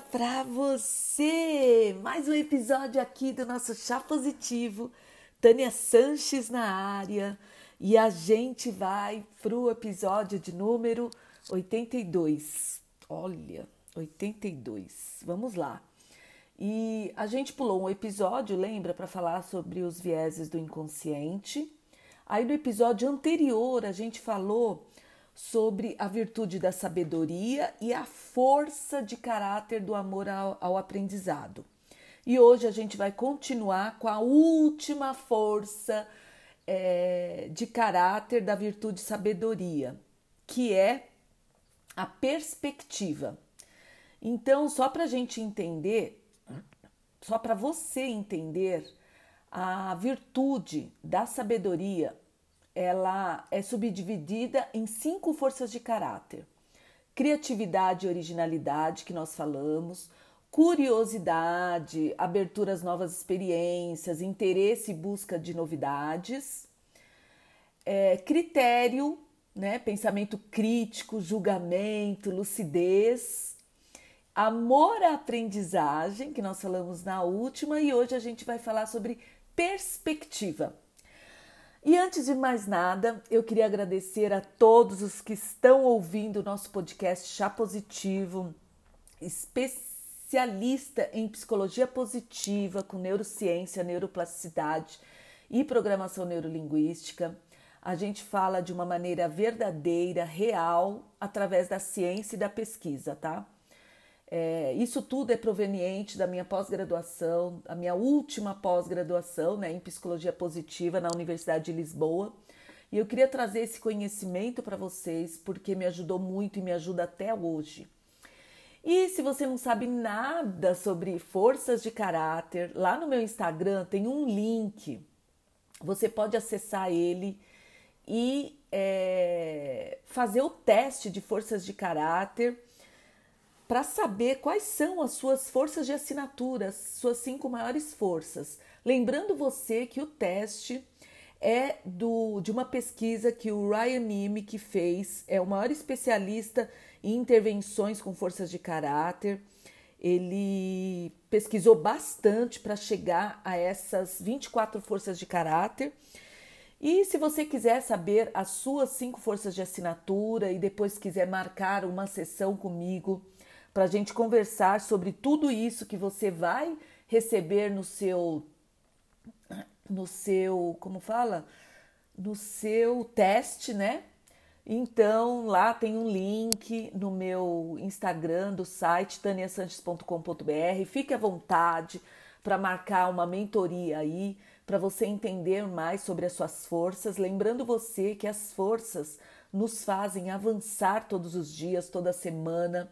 para você! Mais um episódio aqui do nosso Chá Positivo. Tânia Sanches na área e a gente vai pro episódio de número 82. Olha, 82. Vamos lá. E a gente pulou um episódio, lembra, para falar sobre os vieses do inconsciente. Aí no episódio anterior a gente falou sobre a virtude da sabedoria e a força de caráter do amor ao, ao aprendizado. E hoje a gente vai continuar com a última força é, de caráter da virtude sabedoria, que é a perspectiva. Então, só para a gente entender, só para você entender, a virtude da sabedoria ela é subdividida em cinco forças de caráter: criatividade e originalidade, que nós falamos, curiosidade, abertura às novas experiências, interesse e busca de novidades, é, critério, né, pensamento crítico, julgamento, lucidez, amor à aprendizagem, que nós falamos na última, e hoje a gente vai falar sobre perspectiva. E antes de mais nada, eu queria agradecer a todos os que estão ouvindo o nosso podcast Chá Positivo, especialista em psicologia positiva, com neurociência, neuroplasticidade e programação neurolinguística. A gente fala de uma maneira verdadeira, real, através da ciência e da pesquisa, tá? É, isso tudo é proveniente da minha pós-graduação, a minha última pós-graduação né, em psicologia positiva na Universidade de Lisboa. E eu queria trazer esse conhecimento para vocês porque me ajudou muito e me ajuda até hoje. E se você não sabe nada sobre forças de caráter, lá no meu Instagram tem um link. Você pode acessar ele e é, fazer o teste de forças de caráter para saber quais são as suas forças de assinatura, suas cinco maiores forças. Lembrando você que o teste é do, de uma pesquisa que o Ryan Nimick fez, é o maior especialista em intervenções com forças de caráter. Ele pesquisou bastante para chegar a essas 24 forças de caráter. E se você quiser saber as suas cinco forças de assinatura e depois quiser marcar uma sessão comigo para a gente conversar sobre tudo isso que você vai receber no seu, no seu, como fala, no seu teste, né? Então lá tem um link no meu Instagram do site taniasanches.com.br. Fique à vontade para marcar uma mentoria aí para você entender mais sobre as suas forças, lembrando você que as forças nos fazem avançar todos os dias, toda semana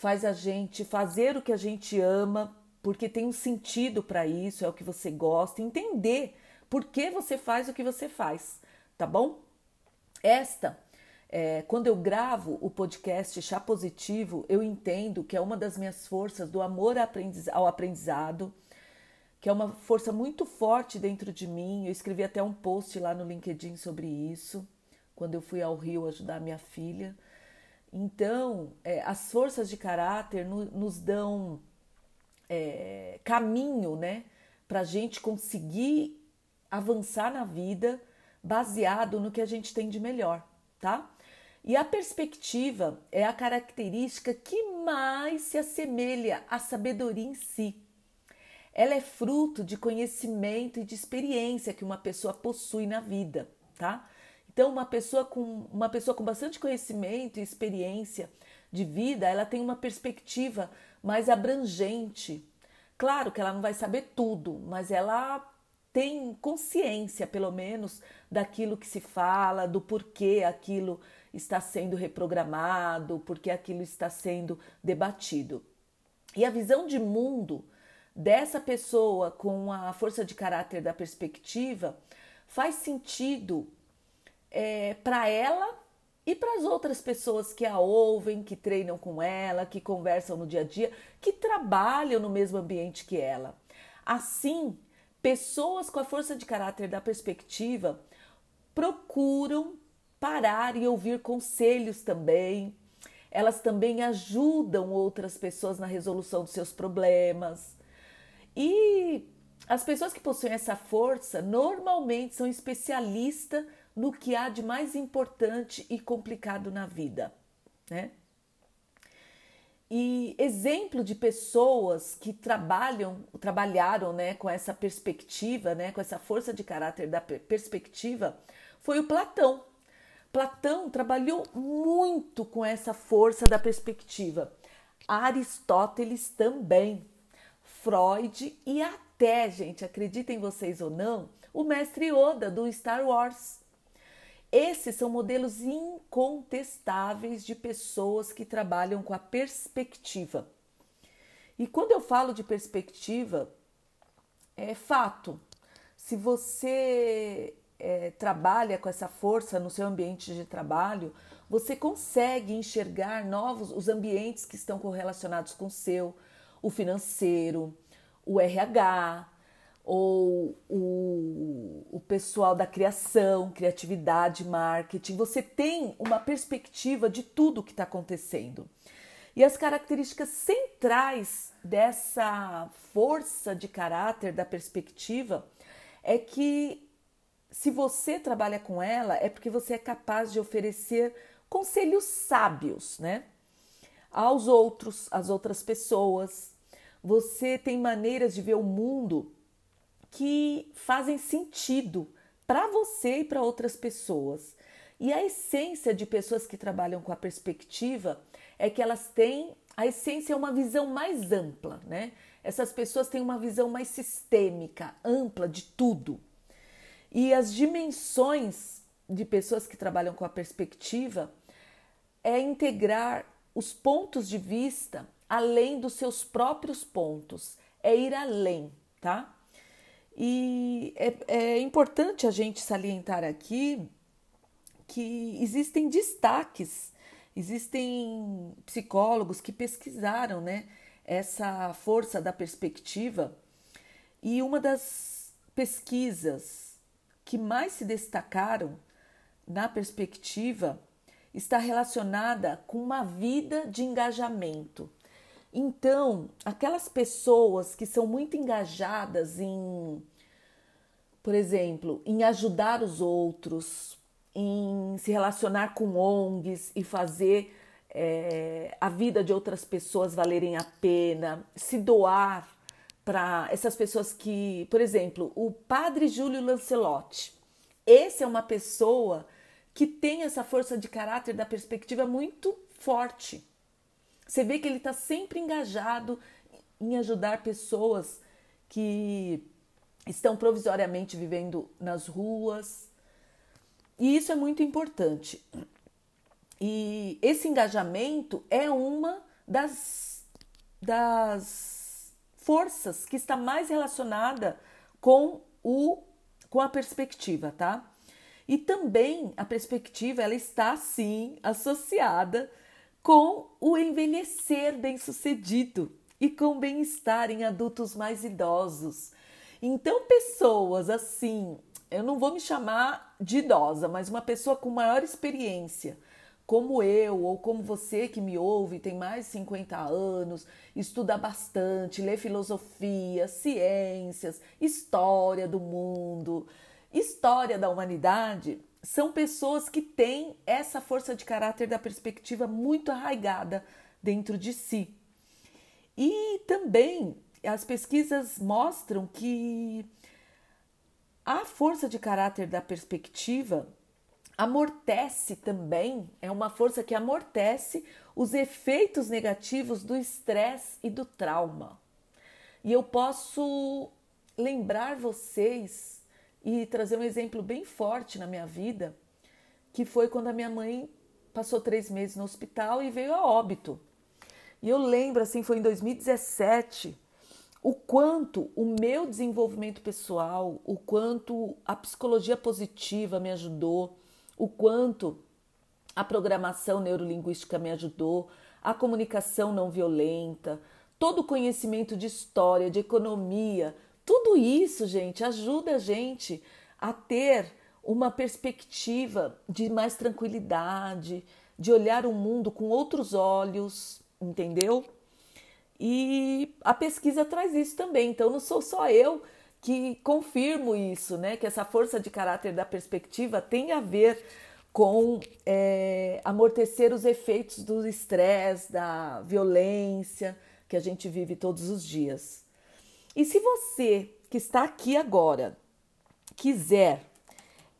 faz a gente fazer o que a gente ama, porque tem um sentido para isso, é o que você gosta, entender por que você faz o que você faz, tá bom? Esta, é, quando eu gravo o podcast Chá Positivo, eu entendo que é uma das minhas forças do amor ao aprendizado, que é uma força muito forte dentro de mim. Eu escrevi até um post lá no LinkedIn sobre isso, quando eu fui ao Rio ajudar minha filha. Então, é, as forças de caráter no, nos dão é, caminho, né, para a gente conseguir avançar na vida baseado no que a gente tem de melhor, tá? E a perspectiva é a característica que mais se assemelha à sabedoria em si. Ela é fruto de conhecimento e de experiência que uma pessoa possui na vida, tá? Então, uma pessoa com uma pessoa com bastante conhecimento e experiência de vida, ela tem uma perspectiva mais abrangente. Claro que ela não vai saber tudo, mas ela tem consciência, pelo menos, daquilo que se fala, do porquê aquilo está sendo reprogramado, porquê aquilo está sendo debatido. E a visão de mundo dessa pessoa com a força de caráter da perspectiva faz sentido é, para ela e para as outras pessoas que a ouvem, que treinam com ela, que conversam no dia a dia, que trabalham no mesmo ambiente que ela. Assim, pessoas com a força de caráter da perspectiva procuram parar e ouvir conselhos também, elas também ajudam outras pessoas na resolução dos seus problemas. E as pessoas que possuem essa força normalmente são especialistas no que há de mais importante e complicado na vida, né? E exemplo de pessoas que trabalham, trabalharam, né, com essa perspectiva, né, com essa força de caráter da perspectiva, foi o Platão. Platão trabalhou muito com essa força da perspectiva. Aristóteles também. Freud e até, gente, acreditem vocês ou não, o mestre Yoda do Star Wars. Esses são modelos incontestáveis de pessoas que trabalham com a perspectiva. E quando eu falo de perspectiva, é fato. Se você é, trabalha com essa força no seu ambiente de trabalho, você consegue enxergar novos os ambientes que estão correlacionados com o seu, o financeiro, o RH, ou o, o pessoal da criação, criatividade, marketing. Você tem uma perspectiva de tudo que está acontecendo. E as características centrais dessa força de caráter da perspectiva é que se você trabalha com ela, é porque você é capaz de oferecer conselhos sábios, né? Aos outros, às outras pessoas. Você tem maneiras de ver o mundo que fazem sentido para você e para outras pessoas. E a essência de pessoas que trabalham com a perspectiva é que elas têm a essência é uma visão mais ampla, né? Essas pessoas têm uma visão mais sistêmica, ampla de tudo. E as dimensões de pessoas que trabalham com a perspectiva é integrar os pontos de vista além dos seus próprios pontos, é ir além, tá? E é, é importante a gente salientar aqui que existem destaques, existem psicólogos que pesquisaram né, essa força da perspectiva, e uma das pesquisas que mais se destacaram na perspectiva está relacionada com uma vida de engajamento. Então, aquelas pessoas que são muito engajadas em, por exemplo, em ajudar os outros, em se relacionar com ONGs e fazer é, a vida de outras pessoas valerem a pena, se doar para essas pessoas que, por exemplo, o padre Júlio Lancelotti. Esse é uma pessoa que tem essa força de caráter da perspectiva muito forte. Você vê que ele está sempre engajado em ajudar pessoas que estão provisoriamente vivendo nas ruas. E isso é muito importante. E esse engajamento é uma das, das forças que está mais relacionada com o com a perspectiva, tá? E também a perspectiva ela está sim associada com o envelhecer bem-sucedido e com bem-estar em adultos mais idosos. Então, pessoas assim, eu não vou me chamar de idosa, mas uma pessoa com maior experiência, como eu ou como você que me ouve, tem mais de 50 anos, estuda bastante, lê filosofia, ciências, história do mundo, história da humanidade, são pessoas que têm essa força de caráter da perspectiva muito arraigada dentro de si. E também as pesquisas mostram que a força de caráter da perspectiva amortece também, é uma força que amortece os efeitos negativos do estresse e do trauma. E eu posso lembrar vocês e trazer um exemplo bem forte na minha vida, que foi quando a minha mãe passou três meses no hospital e veio a óbito. E eu lembro, assim, foi em 2017, o quanto o meu desenvolvimento pessoal, o quanto a psicologia positiva me ajudou, o quanto a programação neurolinguística me ajudou, a comunicação não violenta, todo o conhecimento de história, de economia, tudo isso, gente, ajuda a gente a ter uma perspectiva de mais tranquilidade, de olhar o mundo com outros olhos, entendeu? E a pesquisa traz isso também. Então não sou só eu que confirmo isso, né? Que essa força de caráter da perspectiva tem a ver com é, amortecer os efeitos do estresse, da violência que a gente vive todos os dias. E se você que está aqui agora quiser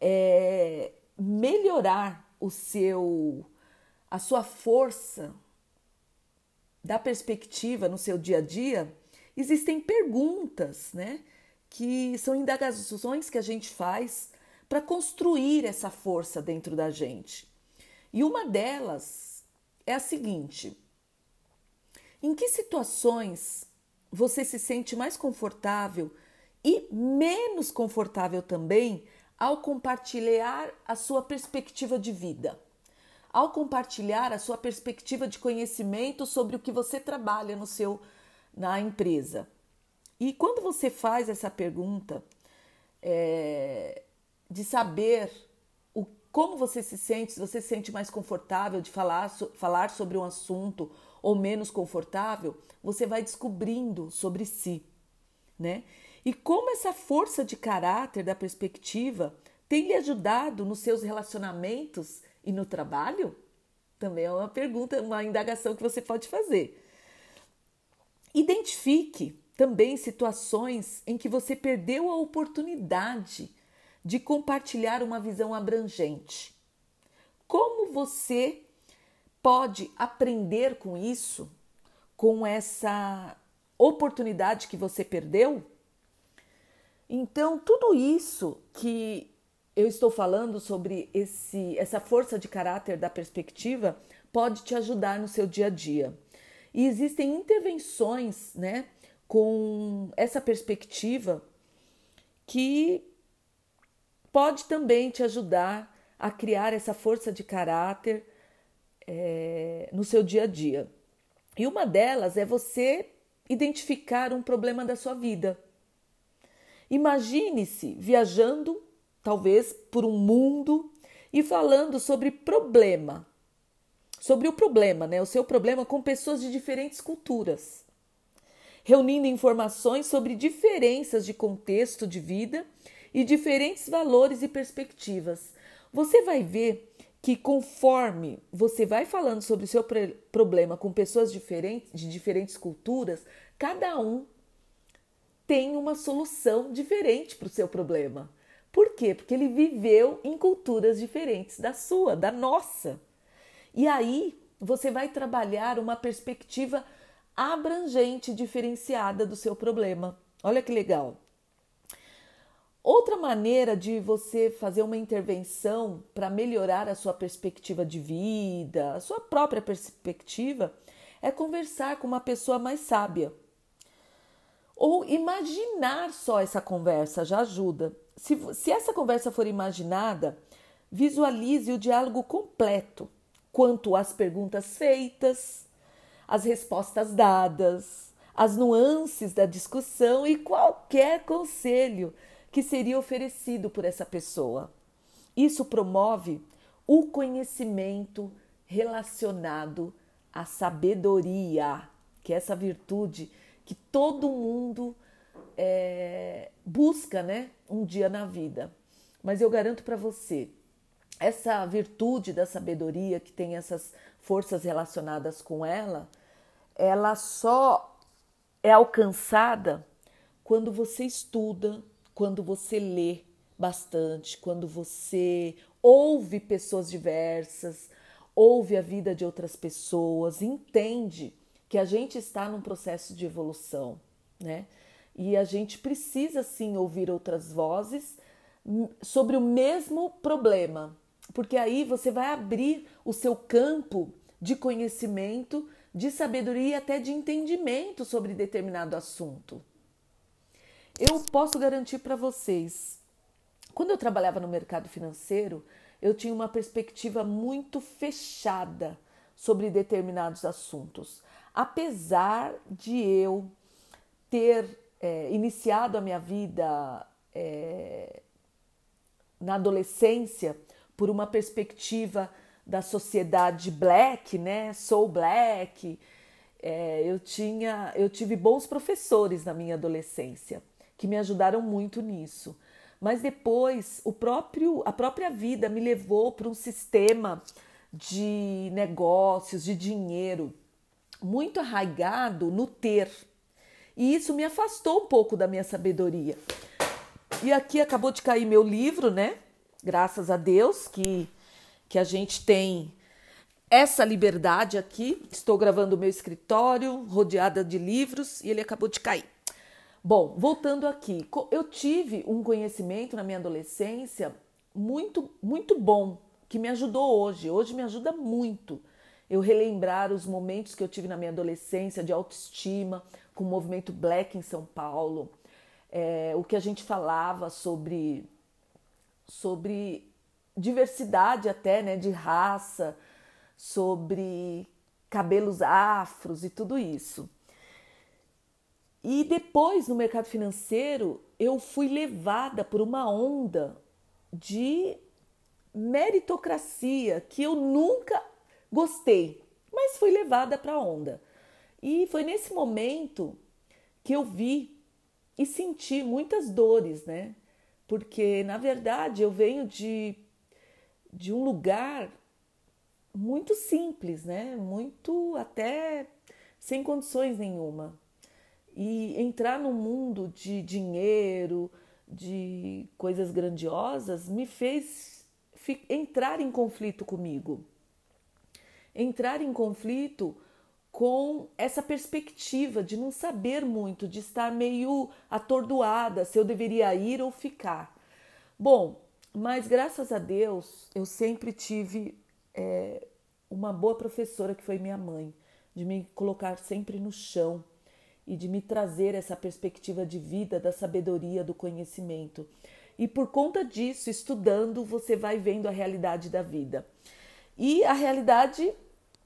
é, melhorar o seu, a sua força da perspectiva no seu dia a dia, existem perguntas, né? Que são indagações que a gente faz para construir essa força dentro da gente. E uma delas é a seguinte: em que situações você se sente mais confortável e menos confortável também ao compartilhar a sua perspectiva de vida? Ao compartilhar a sua perspectiva de conhecimento sobre o que você trabalha no seu na empresa. E quando você faz essa pergunta, é, de saber o, como você se sente, se você se sente mais confortável de falar, so, falar sobre um assunto ou menos confortável, você vai descobrindo sobre si, né? E como essa força de caráter da perspectiva tem lhe ajudado nos seus relacionamentos e no trabalho? Também é uma pergunta, uma indagação que você pode fazer. Identifique também situações em que você perdeu a oportunidade de compartilhar uma visão abrangente. Como você pode aprender com isso, com essa oportunidade que você perdeu? Então, tudo isso que eu estou falando sobre esse, essa força de caráter da perspectiva pode te ajudar no seu dia a dia. E existem intervenções, né, com essa perspectiva que pode também te ajudar a criar essa força de caráter é, no seu dia a dia. E uma delas é você identificar um problema da sua vida. Imagine-se viajando, talvez por um mundo, e falando sobre problema, sobre o problema, né? O seu problema com pessoas de diferentes culturas, reunindo informações sobre diferenças de contexto de vida e diferentes valores e perspectivas. Você vai ver que conforme você vai falando sobre o seu problema com pessoas diferentes, de diferentes culturas, cada um tem uma solução diferente para o seu problema. Por quê? Porque ele viveu em culturas diferentes da sua, da nossa. E aí você vai trabalhar uma perspectiva abrangente, diferenciada do seu problema. Olha que legal. Outra maneira de você fazer uma intervenção para melhorar a sua perspectiva de vida, a sua própria perspectiva, é conversar com uma pessoa mais sábia. Ou imaginar só essa conversa já ajuda. Se, se essa conversa for imaginada, visualize o diálogo completo quanto às perguntas feitas, as respostas dadas, as nuances da discussão e qualquer conselho que seria oferecido por essa pessoa. Isso promove o conhecimento relacionado à sabedoria, que é essa virtude que todo mundo é, busca, né, um dia na vida. Mas eu garanto para você, essa virtude da sabedoria que tem essas forças relacionadas com ela, ela só é alcançada quando você estuda, quando você lê bastante, quando você ouve pessoas diversas, ouve a vida de outras pessoas, entende que a gente está num processo de evolução, né? E a gente precisa sim ouvir outras vozes sobre o mesmo problema, porque aí você vai abrir o seu campo de conhecimento, de sabedoria e até de entendimento sobre determinado assunto. Eu posso garantir para vocês, quando eu trabalhava no mercado financeiro, eu tinha uma perspectiva muito fechada sobre determinados assuntos. Apesar de eu ter é, iniciado a minha vida é, na adolescência por uma perspectiva da sociedade black, né? Sou black. É, eu tinha, eu tive bons professores na minha adolescência que me ajudaram muito nisso. Mas depois o próprio, a própria vida me levou para um sistema de negócios, de dinheiro, muito arraigado no ter. E isso me afastou um pouco da minha sabedoria. E aqui acabou de cair meu livro, né? Graças a Deus que, que a gente tem essa liberdade aqui. Estou gravando o meu escritório, rodeada de livros, e ele acabou de cair. Bom, voltando aqui, eu tive um conhecimento na minha adolescência muito, muito bom, que me ajudou hoje. Hoje me ajuda muito eu relembrar os momentos que eu tive na minha adolescência de autoestima, com o movimento Black em São Paulo, é, o que a gente falava sobre, sobre diversidade até, né, de raça, sobre cabelos afros e tudo isso. E depois, no mercado financeiro, eu fui levada por uma onda de meritocracia que eu nunca Gostei, mas fui levada para a onda. E foi nesse momento que eu vi e senti muitas dores, né? Porque na verdade eu venho de, de um lugar muito simples, né? Muito até sem condições nenhuma. E entrar no mundo de dinheiro, de coisas grandiosas, me fez entrar em conflito comigo entrar em conflito com essa perspectiva de não saber muito, de estar meio atordoada se eu deveria ir ou ficar. Bom, mas graças a Deus eu sempre tive é, uma boa professora que foi minha mãe, de me colocar sempre no chão e de me trazer essa perspectiva de vida, da sabedoria, do conhecimento. E por conta disso, estudando, você vai vendo a realidade da vida. E a realidade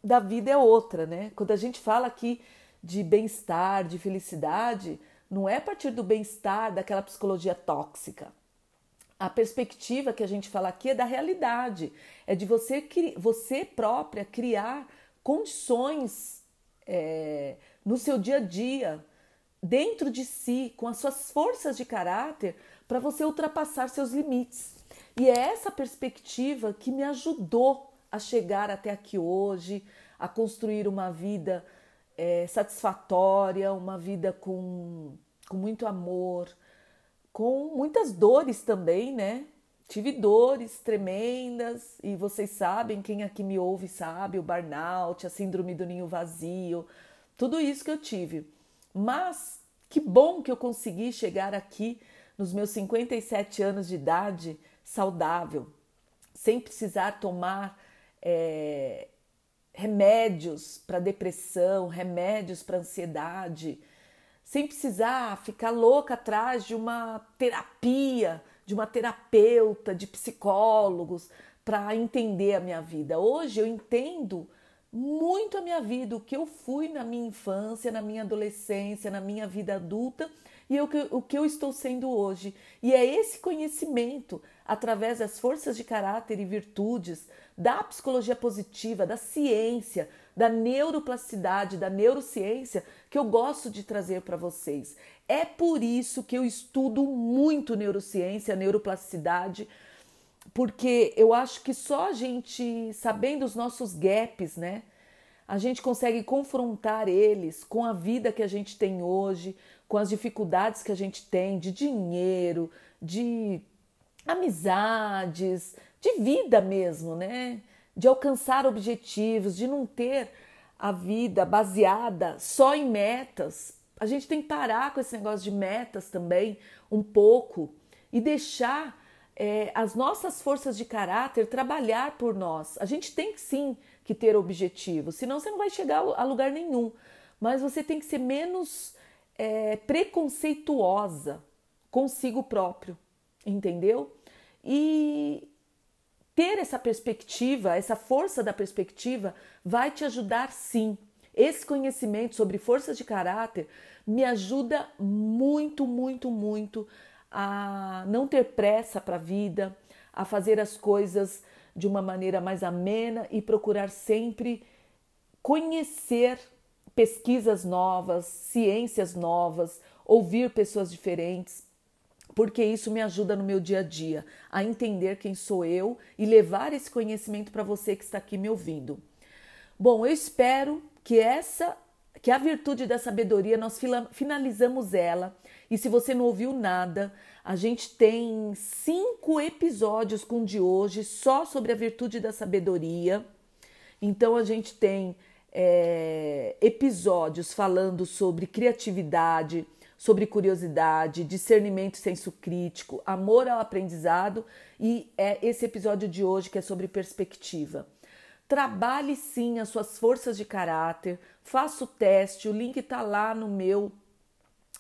da vida é outra, né? Quando a gente fala aqui de bem-estar, de felicidade, não é a partir do bem-estar, daquela psicologia tóxica. A perspectiva que a gente fala aqui é da realidade, é de você, você própria criar condições é, no seu dia a dia, dentro de si, com as suas forças de caráter, para você ultrapassar seus limites. E é essa perspectiva que me ajudou a chegar até aqui hoje, a construir uma vida é, satisfatória, uma vida com, com muito amor, com muitas dores também, né? Tive dores tremendas e vocês sabem, quem aqui me ouve sabe, o burnout, a síndrome do ninho vazio, tudo isso que eu tive. Mas que bom que eu consegui chegar aqui nos meus 57 anos de idade saudável, sem precisar tomar é, remédios para depressão, remédios para ansiedade, sem precisar ficar louca atrás de uma terapia, de uma terapeuta, de psicólogos para entender a minha vida. Hoje eu entendo muito a minha vida, o que eu fui na minha infância, na minha adolescência, na minha vida adulta e o que, o que eu estou sendo hoje. E é esse conhecimento, através das forças de caráter e virtudes, da psicologia positiva, da ciência, da neuroplasticidade, da neurociência, que eu gosto de trazer para vocês. É por isso que eu estudo muito neurociência, neuroplasticidade, porque eu acho que só a gente sabendo os nossos gaps, né? A gente consegue confrontar eles com a vida que a gente tem hoje, com as dificuldades que a gente tem de dinheiro, de amizades, de vida mesmo, né? De alcançar objetivos, de não ter a vida baseada só em metas. A gente tem que parar com esse negócio de metas também, um pouco, e deixar é, as nossas forças de caráter trabalhar por nós. A gente tem sim que ter objetivos, senão você não vai chegar a lugar nenhum. Mas você tem que ser menos é, preconceituosa consigo próprio, entendeu? E ter essa perspectiva, essa força da perspectiva, vai te ajudar sim. Esse conhecimento sobre forças de caráter me ajuda muito, muito, muito a não ter pressa para a vida, a fazer as coisas de uma maneira mais amena e procurar sempre conhecer pesquisas novas, ciências novas, ouvir pessoas diferentes, porque isso me ajuda no meu dia a dia a entender quem sou eu e levar esse conhecimento para você que está aqui me ouvindo. Bom, eu espero que essa que a virtude da sabedoria nós finalizamos ela. E se você não ouviu nada, a gente tem cinco episódios com o de hoje só sobre a virtude da sabedoria. Então a gente tem é, episódios falando sobre criatividade, sobre curiosidade, discernimento, senso crítico, amor ao aprendizado e é esse episódio de hoje que é sobre perspectiva. Trabalhe sim as suas forças de caráter, faça o teste, o link está lá no meu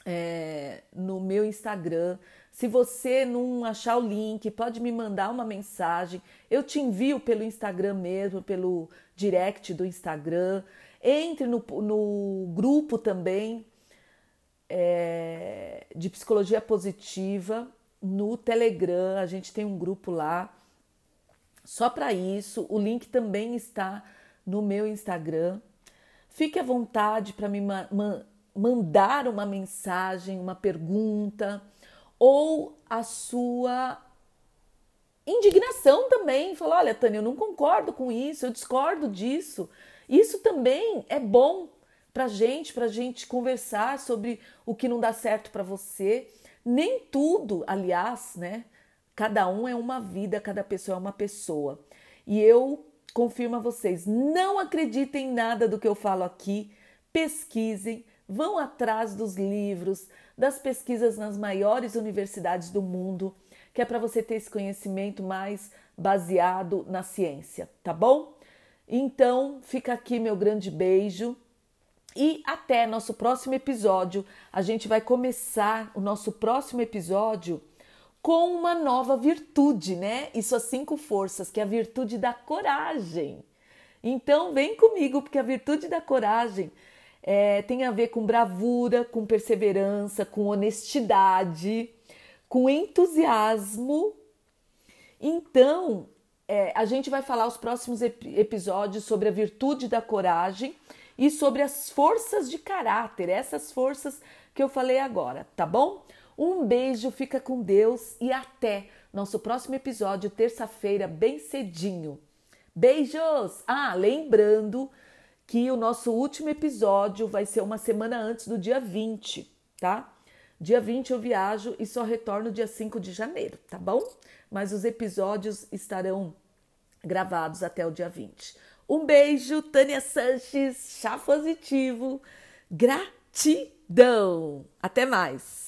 é, no meu Instagram. Se você não achar o link, pode me mandar uma mensagem. Eu te envio pelo Instagram mesmo, pelo direct do Instagram. Entre no, no grupo também é, de psicologia positiva no Telegram. A gente tem um grupo lá só para isso. O link também está no meu Instagram. Fique à vontade para me ma ma mandar uma mensagem, uma pergunta ou a sua indignação também. Falar: olha, Tânia, eu não concordo com isso, eu discordo disso. Isso também é bom para gente, para gente conversar sobre o que não dá certo para você. Nem tudo, aliás, né? Cada um é uma vida, cada pessoa é uma pessoa. E eu confirmo a vocês, não acreditem em nada do que eu falo aqui, pesquisem, vão atrás dos livros, das pesquisas nas maiores universidades do mundo, que é para você ter esse conhecimento mais baseado na ciência, tá bom? Então, fica aqui meu grande beijo. E até nosso próximo episódio. A gente vai começar o nosso próximo episódio com uma nova virtude, né? E suas cinco forças, que é a virtude da coragem. Então, vem comigo, porque a virtude da coragem é, tem a ver com bravura, com perseverança, com honestidade, com entusiasmo. Então, é, a gente vai falar os próximos ep episódios sobre a virtude da coragem e sobre as forças de caráter, essas forças que eu falei agora, tá bom? Um beijo, fica com Deus e até nosso próximo episódio, terça-feira, bem cedinho. Beijos! Ah, lembrando que o nosso último episódio vai ser uma semana antes do dia 20, tá? Dia 20 eu viajo e só retorno dia 5 de janeiro, tá bom? Mas os episódios estarão gravados até o dia 20. Um beijo, Tânia Sanches, chá positivo, gratidão. Até mais.